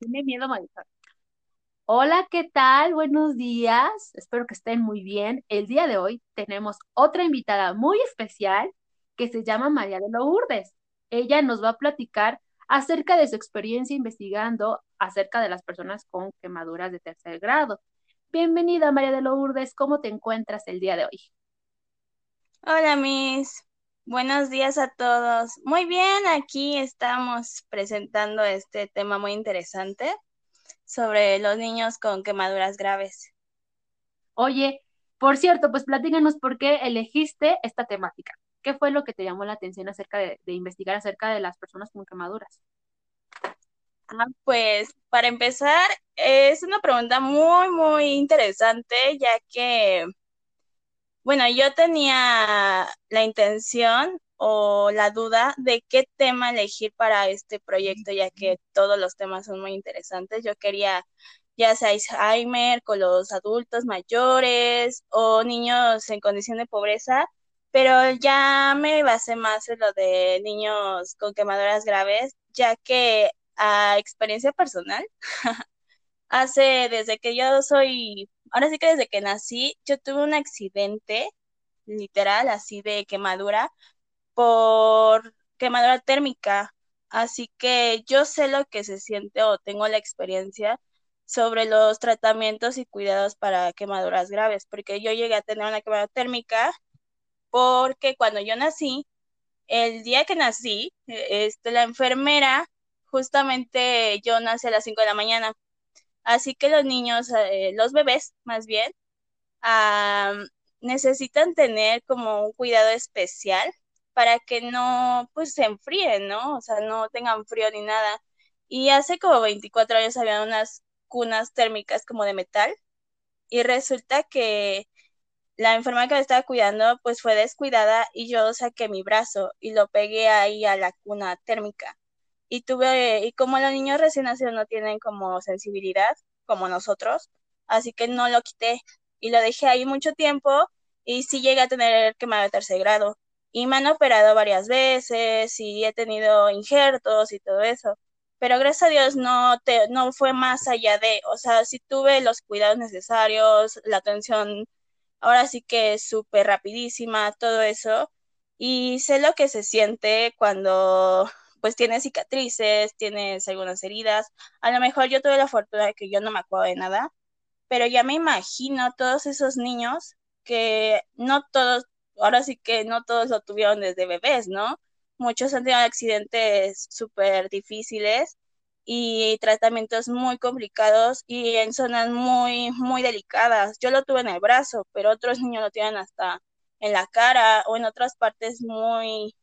Tiene miedo manejar. Hola, ¿qué tal? Buenos días. Espero que estén muy bien. El día de hoy tenemos otra invitada muy especial que se llama María de Lourdes. Ella nos va a platicar acerca de su experiencia investigando acerca de las personas con quemaduras de tercer grado. Bienvenida, María de Lourdes. ¿Cómo te encuentras el día de hoy? Hola, Miss. Buenos días a todos. Muy bien, aquí estamos presentando este tema muy interesante sobre los niños con quemaduras graves. Oye, por cierto, pues platícanos por qué elegiste esta temática. ¿Qué fue lo que te llamó la atención acerca de, investigar acerca de las personas con quemaduras? Ah, pues para empezar, es una pregunta muy, muy interesante, ya que, bueno, yo tenía la intención o la duda de qué tema elegir para este proyecto, ya que todos los temas son muy interesantes. Yo quería ya sea Alzheimer con los adultos mayores o niños en condición de pobreza, pero ya me basé más en lo de niños con quemaduras graves, ya que a experiencia personal, hace desde que yo soy, ahora sí que desde que nací, yo tuve un accidente literal así de quemadura por quemadura térmica. Así que yo sé lo que se siente o tengo la experiencia sobre los tratamientos y cuidados para quemaduras graves, porque yo llegué a tener una quemadura térmica porque cuando yo nací, el día que nací, este, la enfermera, justamente yo nací a las 5 de la mañana, así que los niños, eh, los bebés más bien, necesitan tener como un cuidado especial para que no, pues, se enfríen, ¿no? O sea, no tengan frío ni nada. Y hace como 24 años había unas cunas térmicas como de metal y resulta que la enfermera que me estaba cuidando pues fue descuidada y yo saqué mi brazo y lo pegué ahí a la cuna térmica. Y tuve, y como los niños recién nacidos no tienen como sensibilidad como nosotros, así que no lo quité y lo dejé ahí mucho tiempo y sí llegué a tener quemado de tercer grado y me han operado varias veces y he tenido injertos y todo eso. Pero gracias a Dios no, te, no fue más allá de, o sea, sí tuve los cuidados necesarios, la atención ahora sí que es súper rapidísima, todo eso. Y sé lo que se siente cuando pues tienes cicatrices, tienes algunas heridas. A lo mejor yo tuve la fortuna de que yo no me acuerdo de nada, pero ya me imagino todos esos niños que no todos ahora sí que no todos lo tuvieron desde bebés, ¿no? Muchos han tenido accidentes súper difíciles y tratamientos muy complicados y en zonas muy, muy delicadas. Yo lo tuve en el brazo, pero otros niños lo tienen hasta en la cara o en otras partes muy,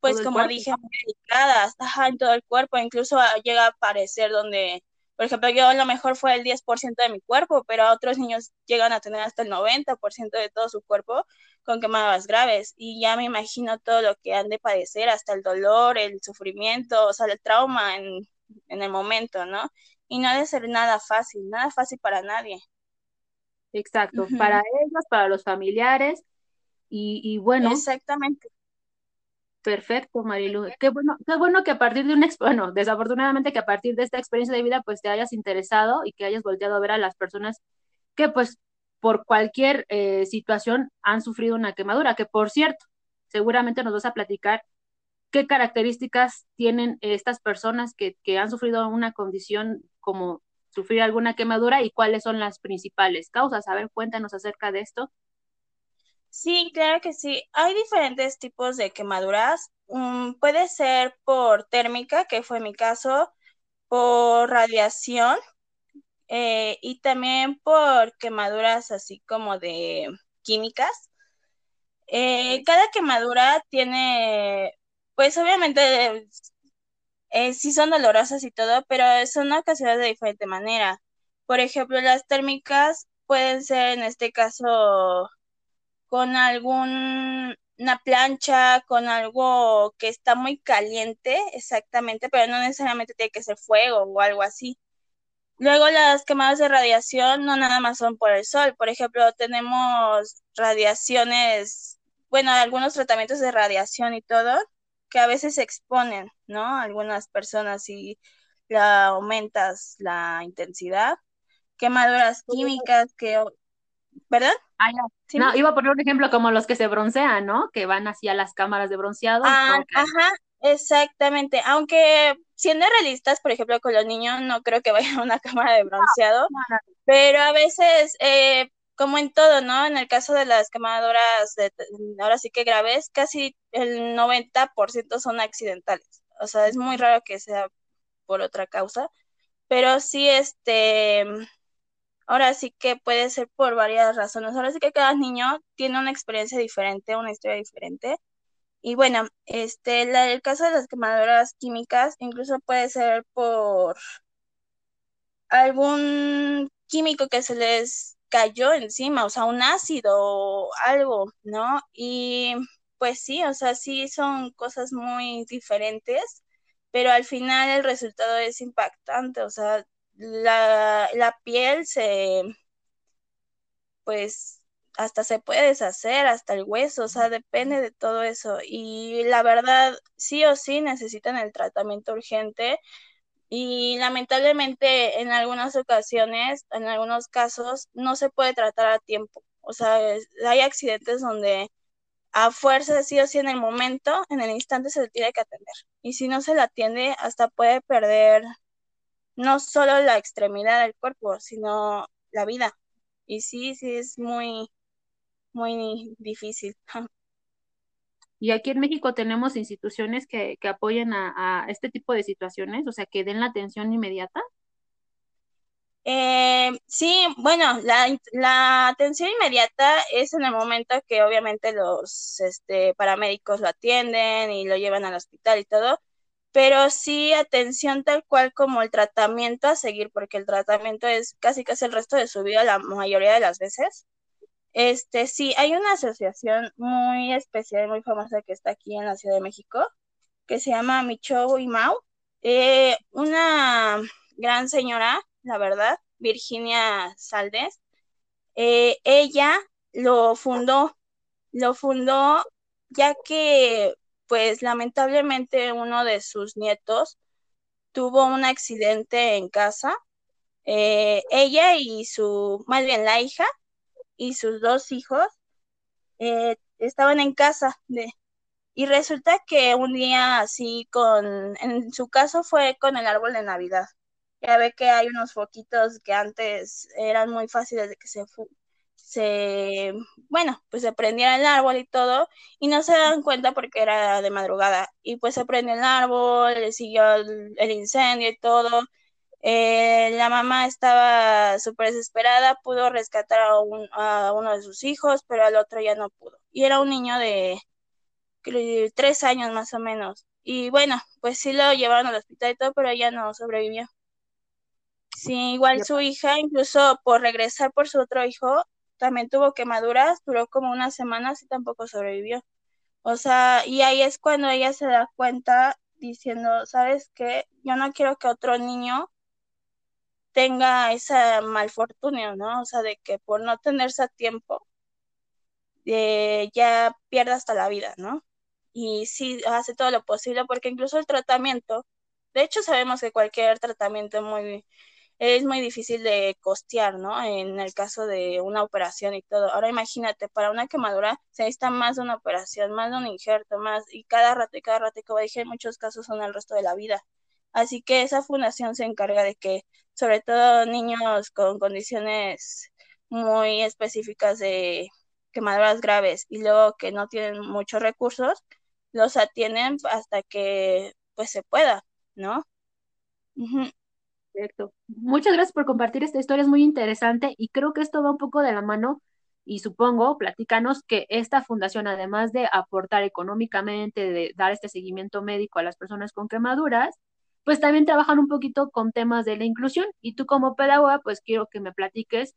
pues como dije, muy delicadas, ajá, en todo el cuerpo, incluso llega a aparecer donde por ejemplo, yo a lo mejor fue el 10% de mi cuerpo, pero a otros niños llegan a tener hasta el 90% de todo su cuerpo con quemadas graves. Y ya me imagino todo lo que han de padecer, hasta el dolor, el sufrimiento, o sea, el trauma en, el momento, ¿no? Y no ha de ser nada fácil, nada fácil para nadie. Exacto, para ellos, para los familiares, y, y bueno. Exactamente. Perfecto, Marilu. Qué bueno, qué bueno que a partir de una, bueno, desafortunadamente que a partir de esta experiencia de vida, pues te hayas interesado y que hayas volteado a ver a las personas que, pues, por cualquier eh, situación han sufrido una quemadura, que por cierto, seguramente nos vas a platicar qué características tienen estas personas que, que han sufrido una condición como sufrir alguna quemadura y cuáles son las principales causas. A ver, cuéntanos acerca de esto. Sí, claro que sí. Hay diferentes tipos de quemaduras. Mm, puede ser por térmica, que fue mi caso, por radiación eh, y también por quemaduras así como de químicas. Eh, cada quemadura tiene, pues obviamente eh, sí son dolorosas y todo, pero son ocasionadas de diferente manera. Por ejemplo, las térmicas pueden ser en este caso con alguna plancha, con algo que está muy caliente, exactamente, pero no necesariamente tiene que ser fuego o algo así. Luego las quemadas de radiación no nada más son por el sol, por ejemplo, tenemos radiaciones, bueno, algunos tratamientos de radiación y todo, que a veces se exponen, ¿no? Algunas personas y la aumentas la intensidad, quemaduras químicas que, ¿verdad? Ah, no, iba a poner un ejemplo como los que se broncean, ¿no? Que van hacia las cámaras de bronceado. Ah, ajá, exactamente. Aunque siendo realistas, por ejemplo, con los niños, no creo que vayan a una cámara de bronceado, pero a veces, eh, como en todo, ¿no? En el caso de las quemaduras, de, ahora sí que graves, casi el 90% son accidentales. O sea, es muy raro que sea por otra causa, pero sí, este, ahora sí que puede ser por varias razones. Ahora sí que cada niño tiene una experiencia diferente, una historia diferente. Y bueno, este, el caso de las quemaduras químicas incluso puede ser por algún químico que se les cayó encima, o sea, un ácido o algo, ¿no? Y pues sí, o sea, sí son cosas muy diferentes, pero al final el resultado es impactante, o sea, la, la piel se, pues hasta se puede deshacer, hasta el hueso, o sea, depende de todo eso. Y la verdad, sí o sí necesitan el tratamiento urgente y lamentablemente en algunas ocasiones, en algunos casos, no se puede tratar a tiempo. O sea, hay accidentes donde a fuerza, sí o sí, en el momento, en el instante se le tiene que atender. Y si no se le atiende, hasta puede perder no solo la extremidad del cuerpo, sino la vida. Y sí, sí, es muy, muy difícil. Y aquí en México tenemos instituciones que, que apoyen a, este tipo de situaciones, o sea, que den la atención inmediata. Eh, sí, bueno, la, la, atención inmediata es en el momento que obviamente los este, paramédicos lo atienden y lo llevan al hospital y todo, pero sí atención tal cual como el tratamiento a seguir, porque el tratamiento es casi casi el resto de su vida la mayoría de las veces. Este, sí, hay una asociación muy especial muy famosa que está aquí en la Ciudad de México, que se llama Micho y Mau. Eh, una gran señora, la verdad, Virginia Saldes, eh, ella lo fundó, lo fundó ya que, pues lamentablemente uno de sus nietos tuvo un accidente en casa. Eh, ella y su, más bien la hija, y sus dos hijos eh, estaban en casa de, y resulta que un día así con, en su caso fue con el árbol de Navidad. Ya ve que hay unos foquitos que antes eran muy fáciles de que se, se, bueno, pues se prendiera el árbol y todo, y no se dan cuenta porque era de madrugada. Y pues se prendió el árbol, le siguió el incendio y todo, eh, la mamá estaba súper desesperada, pudo rescatar a, uno de sus hijos, pero al otro ya no pudo. Y era un niño de tres años más o menos. Y bueno, pues sí lo llevaron al hospital y todo, pero ella no sobrevivió. Sí, igual su hija, incluso por regresar por su otro hijo, también tuvo quemaduras, duró como unas semanas y tampoco sobrevivió. O sea, y ahí es cuando ella se da cuenta diciendo, ¿sabes qué? Yo no quiero que otro niño tenga esa malfortunio, ¿no? O sea, de que por no tenerse a tiempo, eh, ya pierda hasta la vida, ¿no? Y sí hace todo lo posible, porque incluso el tratamiento, de hecho sabemos que cualquier tratamiento muy, es muy difícil de costear, ¿no? En el caso de una operación y todo. Ahora imagínate, para una quemadura se necesita más de una operación, más de un injerto, más, y cada rato y cada rato, como dije, en muchos casos son el resto de la vida. Así que esa fundación se encarga de que sobre todo niños con condiciones muy específicas de quemaduras graves y luego que no tienen muchos recursos, los atienden hasta que pues se pueda, ¿no? Perfecto. Muchas gracias por compartir esta historia, es muy interesante y creo que esto va un poco de la mano y supongo, platícanos que esta fundación, además de aportar económicamente, de dar este seguimiento médico a las personas con quemaduras, pues también trabajan un poquito con temas de la inclusión. Y tú como pedagoga, pues quiero que me platiques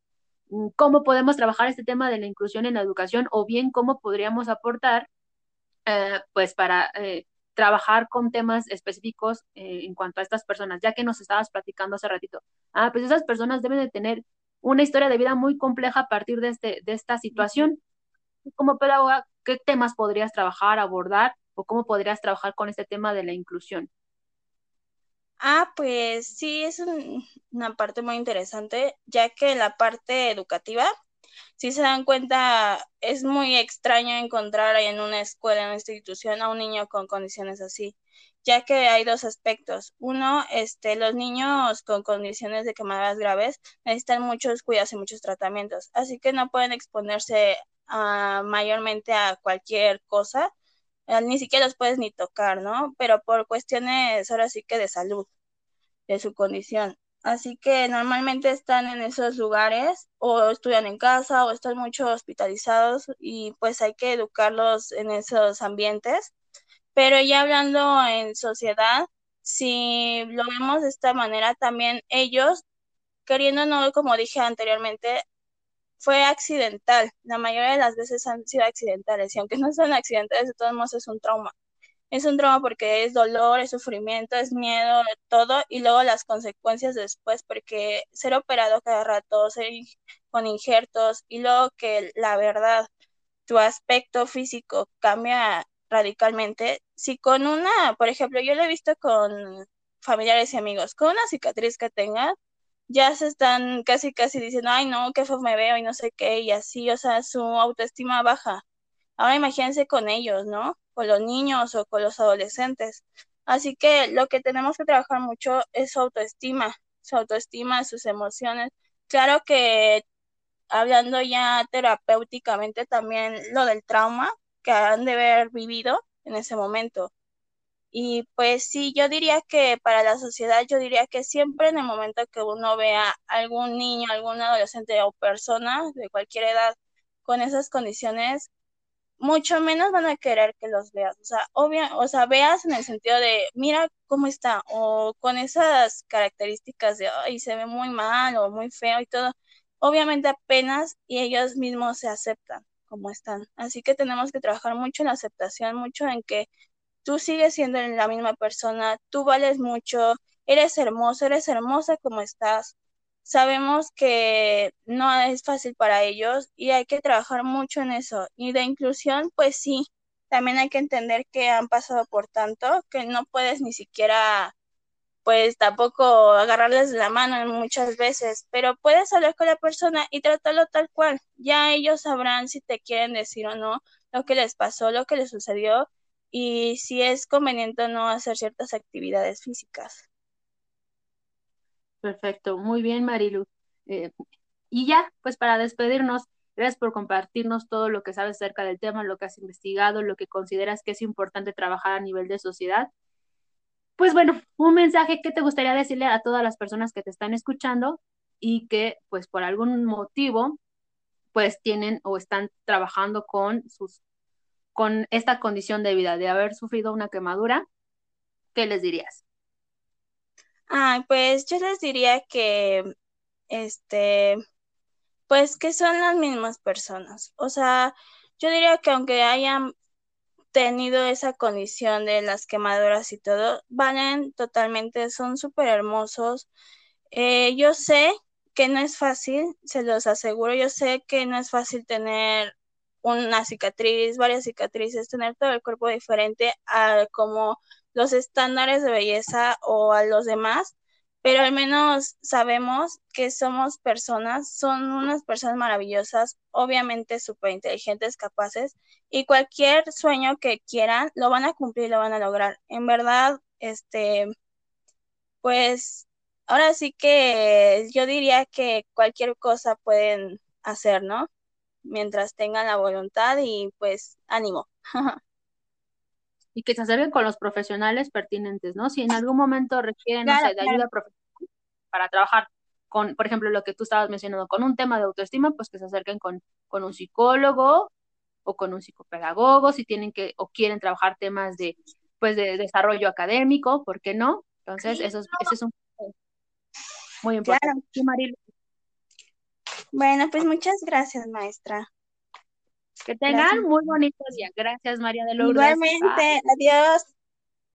mm, cómo podemos trabajar este tema de la inclusión en la educación o bien cómo podríamos aportar, eh, pues para eh, trabajar con temas específicos eh, en cuanto a estas personas, ya que nos estabas platicando hace ratito. Ah, pues esas personas deben de tener una historia de vida muy compleja a partir de, este, de esta situación. Como pedagoga, ¿qué temas podrías trabajar, abordar o cómo podrías trabajar con este tema de la inclusión? Ah, pues sí, es una parte muy interesante, ya que la parte educativa, si se dan cuenta, es muy extraño encontrar en una escuela, en una institución, a un niño con condiciones así, ya que hay dos aspectos. Uno, este, los niños con condiciones de quemaduras graves necesitan muchos cuidados y muchos tratamientos, así que no pueden exponerse mayormente a cualquier cosa eh, ni siquiera los puedes ni tocar, ¿no? Pero por cuestiones ahora sí que de salud, de su condición. Así que normalmente están en esos lugares o estudian en casa o están mucho hospitalizados y pues hay que educarlos en esos ambientes. Pero ya hablando en sociedad, si lo vemos de esta manera, también ellos, queriendo no, como dije anteriormente, fue accidental. La mayoría de las veces han sido accidentales y aunque no sean accidentales, de todos modos es un trauma. Es un trauma porque es dolor, es sufrimiento, es miedo, todo, y luego las consecuencias después, porque ser operado cada rato, ser con injertos, y luego que la verdad, tu aspecto físico cambia radicalmente. Si con una, por ejemplo, yo lo he visto con familiares y amigos, con una cicatriz que tengan, ya se están casi casi diciendo, ay no, qué feo me veo y no sé qué, y así, o sea, su autoestima baja. Ahora imagínense con ellos, ¿no? Con los niños o con los adolescentes. Así que lo que tenemos que trabajar mucho es su autoestima, su autoestima, sus emociones. Claro que hablando ya terapéuticamente también lo del trauma que han de haber vivido en ese momento. Y pues sí, yo diría que para la sociedad, yo diría que siempre en el momento que uno vea algún niño, algún adolescente o persona de cualquier edad con esas condiciones, mucho menos van a querer que los veas. O sea, obvio, o sea, veas en el sentido de, mira cómo está, o con esas características de, ay, se ve muy mal o muy feo y todo. Obviamente apenas y ellos mismos se aceptan como están. Así que tenemos que trabajar mucho en la aceptación, mucho en que tú sigues siendo la misma persona, tú vales mucho, eres hermoso, eres hermosa como estás. Sabemos que no es fácil para ellos y hay que trabajar mucho en eso. Y de inclusión, pues sí, también hay que entender que han pasado por tanto que no puedes ni siquiera, pues tampoco agarrarles la mano muchas veces, pero puedes hablar con la persona y tratarlo tal cual. Ya ellos sabrán si te quieren decir o no lo que les pasó, lo que les sucedió y si es conveniente o no hacer ciertas actividades físicas. Perfecto, muy bien Marilu. Eh, y ya, pues para despedirnos, gracias por compartirnos todo lo que sabes acerca del tema, lo que has investigado, lo que consideras que es importante trabajar a nivel de sociedad. Pues bueno, un mensaje que te gustaría decirle a todas las personas que te están escuchando y que pues por algún motivo pues tienen o están trabajando con sus con esta condición de vida, de haber sufrido una quemadura, ¿qué les dirías? Ah, pues yo les diría que, este, pues que son las mismas personas. O sea, yo diría que aunque hayan tenido esa condición de las quemaduras y todo, valen totalmente, son súper hermosos. Eh, yo sé que no es fácil, se los aseguro, yo sé que no es fácil tener una cicatriz, varias cicatrices, tener todo el cuerpo diferente a como los estándares de belleza o a los demás, pero al menos sabemos que somos personas, son unas personas maravillosas, obviamente súper inteligentes, capaces, y cualquier sueño que quieran lo van a cumplir, lo van a lograr. En verdad, este, pues ahora sí que yo diría que cualquier cosa pueden hacer, ¿no? mientras tengan la voluntad y pues ánimo. y que se acerquen con los profesionales pertinentes, ¿no? Si en algún momento requieren, de ayuda profesional para trabajar con, por ejemplo, lo que tú estabas mencionando, con un tema de autoestima, pues que se acerquen con, con un psicólogo o con un psicopedagogo, si tienen que o quieren trabajar temas de, pues, de desarrollo académico, ¿por qué no? Entonces, eso, es, ese es un muy importante. Bueno, pues muchas gracias, maestra. Que tengan muy bonito día. Gracias, María de Lourdes. Igualmente, adiós.